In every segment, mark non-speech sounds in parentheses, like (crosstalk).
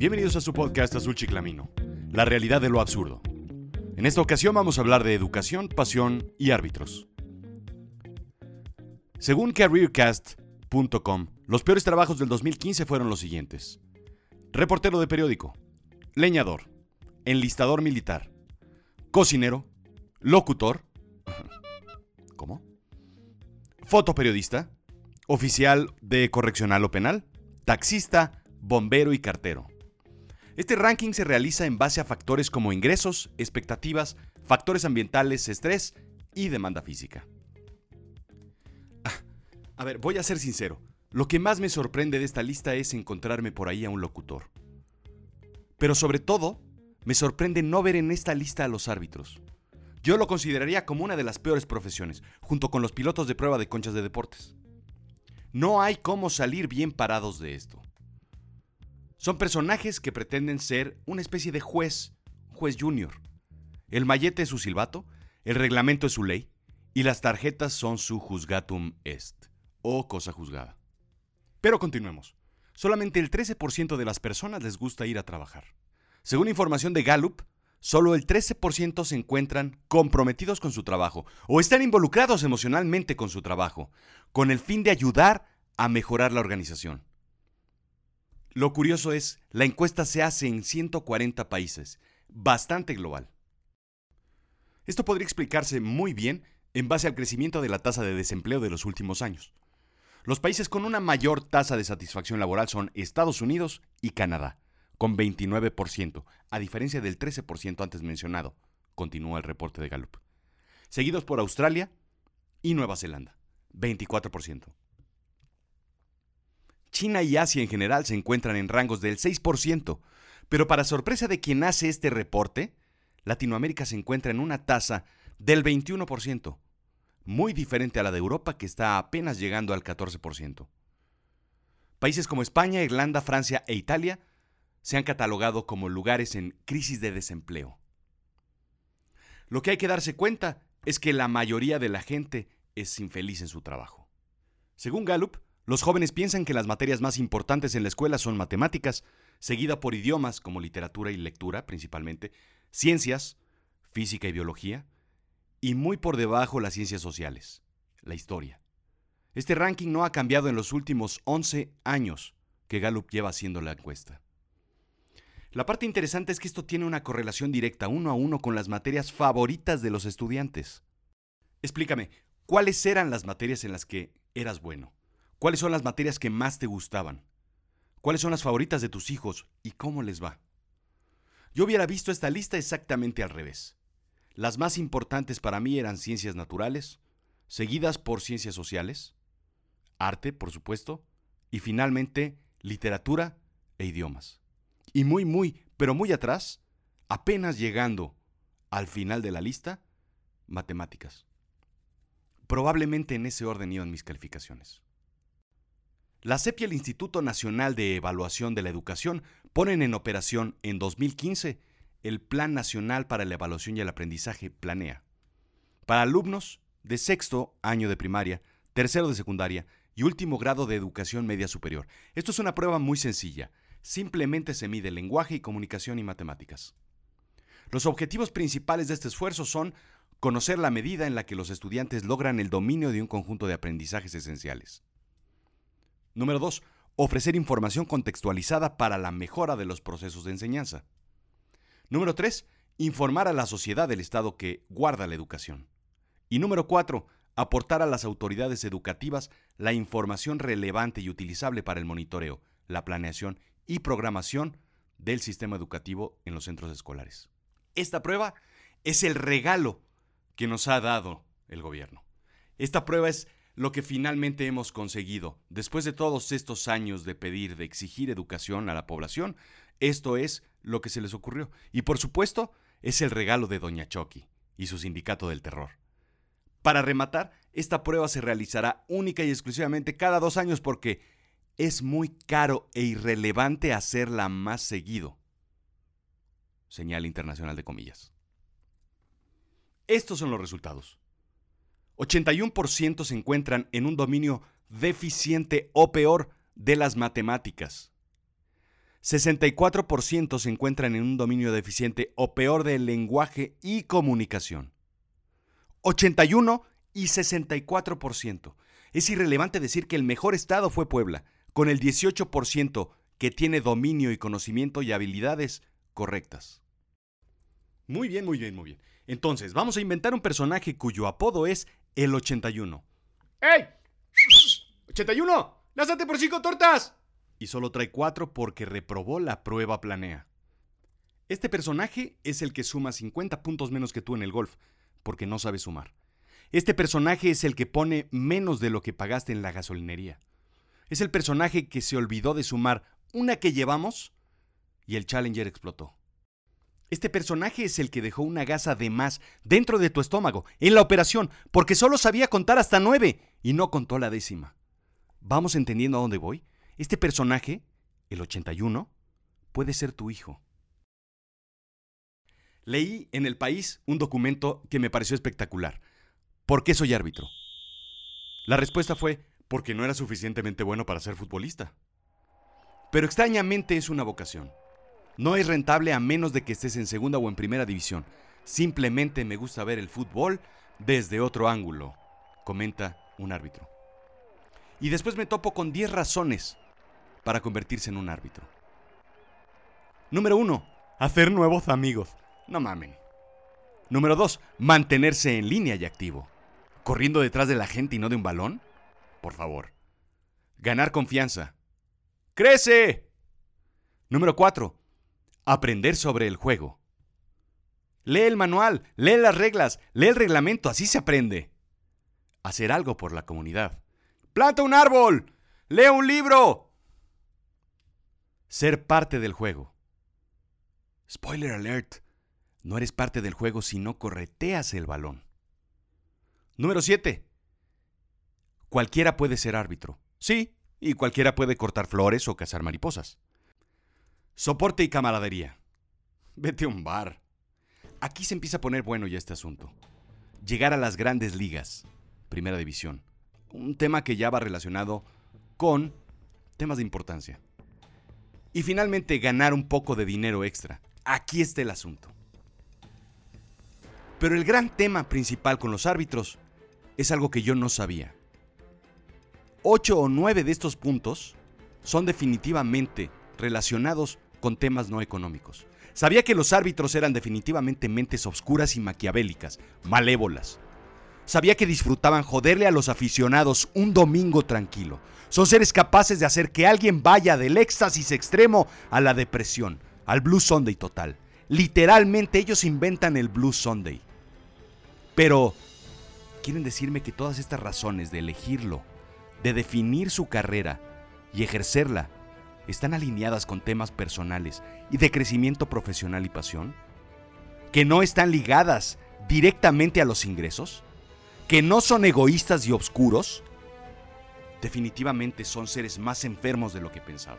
Bienvenidos a su podcast Azul Chiclamino, la realidad de lo absurdo. En esta ocasión vamos a hablar de educación, pasión y árbitros. Según careercast.com, los peores trabajos del 2015 fueron los siguientes. Reportero de periódico, leñador, enlistador militar, cocinero, locutor, (laughs) ¿cómo? Fotoperiodista, oficial de correccional o penal, taxista, bombero y cartero. Este ranking se realiza en base a factores como ingresos, expectativas, factores ambientales, estrés y demanda física. Ah, a ver, voy a ser sincero. Lo que más me sorprende de esta lista es encontrarme por ahí a un locutor. Pero sobre todo, me sorprende no ver en esta lista a los árbitros. Yo lo consideraría como una de las peores profesiones, junto con los pilotos de prueba de conchas de deportes. No hay cómo salir bien parados de esto. Son personajes que pretenden ser una especie de juez, juez junior. El mallete es su silbato, el reglamento es su ley, y las tarjetas son su juzgatum est, o cosa juzgada. Pero continuemos. Solamente el 13% de las personas les gusta ir a trabajar. Según información de Gallup, solo el 13% se encuentran comprometidos con su trabajo o están involucrados emocionalmente con su trabajo, con el fin de ayudar a mejorar la organización. Lo curioso es, la encuesta se hace en 140 países, bastante global. Esto podría explicarse muy bien en base al crecimiento de la tasa de desempleo de los últimos años. Los países con una mayor tasa de satisfacción laboral son Estados Unidos y Canadá con 29%, a diferencia del 13% antes mencionado, continúa el reporte de Gallup. Seguidos por Australia y Nueva Zelanda, 24%. China y Asia en general se encuentran en rangos del 6%, pero para sorpresa de quien hace este reporte, Latinoamérica se encuentra en una tasa del 21%, muy diferente a la de Europa que está apenas llegando al 14%. Países como España, Irlanda, Francia e Italia se han catalogado como lugares en crisis de desempleo. Lo que hay que darse cuenta es que la mayoría de la gente es infeliz en su trabajo. Según Gallup, los jóvenes piensan que las materias más importantes en la escuela son matemáticas, seguida por idiomas como literatura y lectura principalmente, ciencias, física y biología, y muy por debajo las ciencias sociales, la historia. Este ranking no ha cambiado en los últimos 11 años que Gallup lleva haciendo la encuesta. La parte interesante es que esto tiene una correlación directa uno a uno con las materias favoritas de los estudiantes. Explícame, ¿cuáles eran las materias en las que eras bueno? ¿Cuáles son las materias que más te gustaban? ¿Cuáles son las favoritas de tus hijos y cómo les va? Yo hubiera visto esta lista exactamente al revés. Las más importantes para mí eran ciencias naturales, seguidas por ciencias sociales, arte, por supuesto, y finalmente literatura e idiomas. Y muy, muy, pero muy atrás, apenas llegando al final de la lista, matemáticas. Probablemente en ese orden iban mis calificaciones. La CEP y el Instituto Nacional de Evaluación de la Educación ponen en operación en 2015 el Plan Nacional para la Evaluación y el Aprendizaje Planea. Para alumnos de sexto año de primaria, tercero de secundaria y último grado de educación media superior. Esto es una prueba muy sencilla simplemente se mide lenguaje y comunicación y matemáticas. Los objetivos principales de este esfuerzo son conocer la medida en la que los estudiantes logran el dominio de un conjunto de aprendizajes esenciales. Número 2. Ofrecer información contextualizada para la mejora de los procesos de enseñanza. Número 3. Informar a la sociedad del Estado que guarda la educación. Y número 4. Aportar a las autoridades educativas la información relevante y utilizable para el monitoreo, la planeación y programación del sistema educativo en los centros escolares. Esta prueba es el regalo que nos ha dado el gobierno. Esta prueba es lo que finalmente hemos conseguido. Después de todos estos años de pedir, de exigir educación a la población, esto es lo que se les ocurrió. Y por supuesto, es el regalo de Doña Chucky y su sindicato del terror. Para rematar, esta prueba se realizará única y exclusivamente cada dos años porque es muy caro e irrelevante hacerla más seguido. Señal internacional de comillas. Estos son los resultados. 81% se encuentran en un dominio deficiente o peor de las matemáticas. 64% se encuentran en un dominio deficiente o peor del lenguaje y comunicación. 81 y 64%. Es irrelevante decir que el mejor estado fue Puebla, con el 18% que tiene dominio y conocimiento y habilidades correctas. Muy bien, muy bien, muy bien. Entonces, vamos a inventar un personaje cuyo apodo es el 81. ¡Ey! ¡81! ¡Lázate por cinco tortas! Y solo trae cuatro porque reprobó la prueba planea. Este personaje es el que suma 50 puntos menos que tú en el golf, porque no sabe sumar. Este personaje es el que pone menos de lo que pagaste en la gasolinería. Es el personaje que se olvidó de sumar una que llevamos y el Challenger explotó. Este personaje es el que dejó una gasa de más dentro de tu estómago en la operación porque solo sabía contar hasta nueve y no contó la décima. ¿Vamos entendiendo a dónde voy? Este personaje, el 81, puede ser tu hijo. Leí en El País un documento que me pareció espectacular. ¿Por qué soy árbitro? La respuesta fue porque no era suficientemente bueno para ser futbolista. Pero extrañamente es una vocación. No es rentable a menos de que estés en segunda o en primera división. Simplemente me gusta ver el fútbol desde otro ángulo, comenta un árbitro. Y después me topo con 10 razones para convertirse en un árbitro. Número 1. Hacer nuevos amigos. No mamen. Número 2. Mantenerse en línea y activo. ¿Corriendo detrás de la gente y no de un balón? Por favor. Ganar confianza. ¡Crece! Número 4. Aprender sobre el juego. Lee el manual, lee las reglas, lee el reglamento, así se aprende. Hacer algo por la comunidad. Planta un árbol, lee un libro. Ser parte del juego. Spoiler alert. No eres parte del juego si no correteas el balón. Número 7. Cualquiera puede ser árbitro. Sí, y cualquiera puede cortar flores o cazar mariposas. Soporte y camaradería. Vete a un bar. Aquí se empieza a poner bueno ya este asunto. Llegar a las grandes ligas, primera división. Un tema que ya va relacionado con temas de importancia. Y finalmente ganar un poco de dinero extra. Aquí está el asunto. Pero el gran tema principal con los árbitros es algo que yo no sabía. Ocho o nueve de estos puntos son definitivamente relacionados con temas no económicos. Sabía que los árbitros eran definitivamente mentes obscuras y maquiavélicas, malévolas. Sabía que disfrutaban joderle a los aficionados un domingo tranquilo. Son seres capaces de hacer que alguien vaya del éxtasis extremo a la depresión, al Blue Sunday total. Literalmente ellos inventan el Blue Sunday. Pero, ¿quieren decirme que todas estas razones de elegirlo, de definir su carrera y ejercerla están alineadas con temas personales y de crecimiento profesional y pasión? ¿Que no están ligadas directamente a los ingresos? ¿Que no son egoístas y obscuros? Definitivamente son seres más enfermos de lo que pensaba.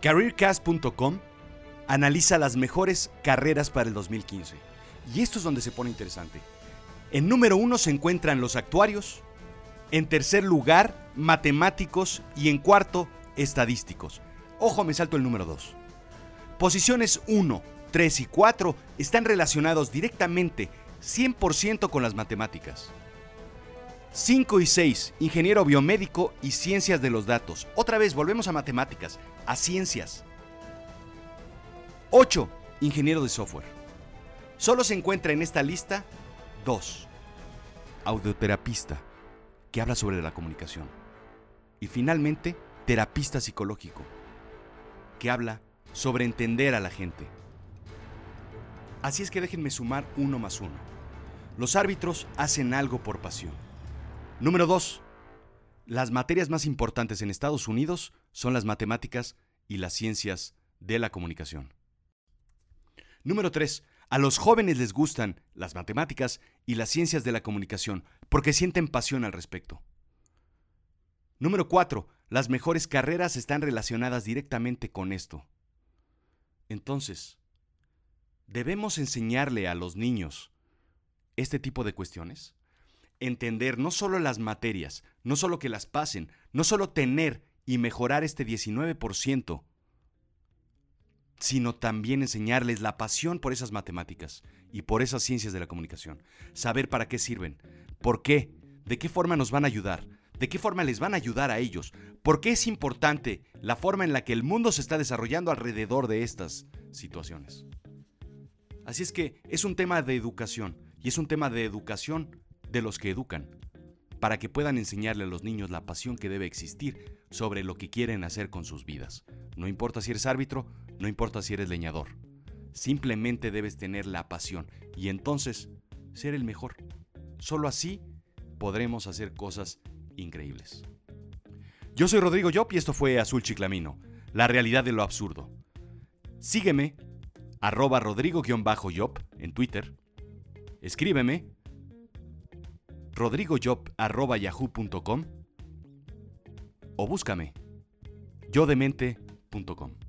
CareerCast.com analiza las mejores carreras para el 2015. Y esto es donde se pone interesante. En número uno se encuentran los actuarios, en tercer lugar, matemáticos y en cuarto, estadísticos. Ojo, me salto el número 2. Posiciones 1, 3 y 4 están relacionados directamente 100% con las matemáticas. 5 y 6, ingeniero biomédico y ciencias de los datos. Otra vez, volvemos a matemáticas, a ciencias. 8, ingeniero de software. Solo se encuentra en esta lista 2, audioterapista que habla sobre la comunicación. Y finalmente, terapista psicológico, que habla sobre entender a la gente. Así es que déjenme sumar uno más uno. Los árbitros hacen algo por pasión. Número dos, las materias más importantes en Estados Unidos son las matemáticas y las ciencias de la comunicación. Número 3. A los jóvenes les gustan las matemáticas y las ciencias de la comunicación porque sienten pasión al respecto. Número 4. Las mejores carreras están relacionadas directamente con esto. Entonces, ¿debemos enseñarle a los niños este tipo de cuestiones? entender no solo las materias, no solo que las pasen, no solo tener y mejorar este 19%, sino también enseñarles la pasión por esas matemáticas y por esas ciencias de la comunicación. Saber para qué sirven, por qué, de qué forma nos van a ayudar, de qué forma les van a ayudar a ellos, por qué es importante la forma en la que el mundo se está desarrollando alrededor de estas situaciones. Así es que es un tema de educación y es un tema de educación de los que educan, para que puedan enseñarle a los niños la pasión que debe existir sobre lo que quieren hacer con sus vidas. No importa si eres árbitro, no importa si eres leñador. Simplemente debes tener la pasión y entonces ser el mejor. Solo así podremos hacer cosas increíbles. Yo soy Rodrigo Yop y esto fue Azul Chiclamino, la realidad de lo absurdo. Sígueme, arroba rodrigo-yop en Twitter. Escríbeme, rodrigoyop arroba yahoo.com o búscame, yodemente.com.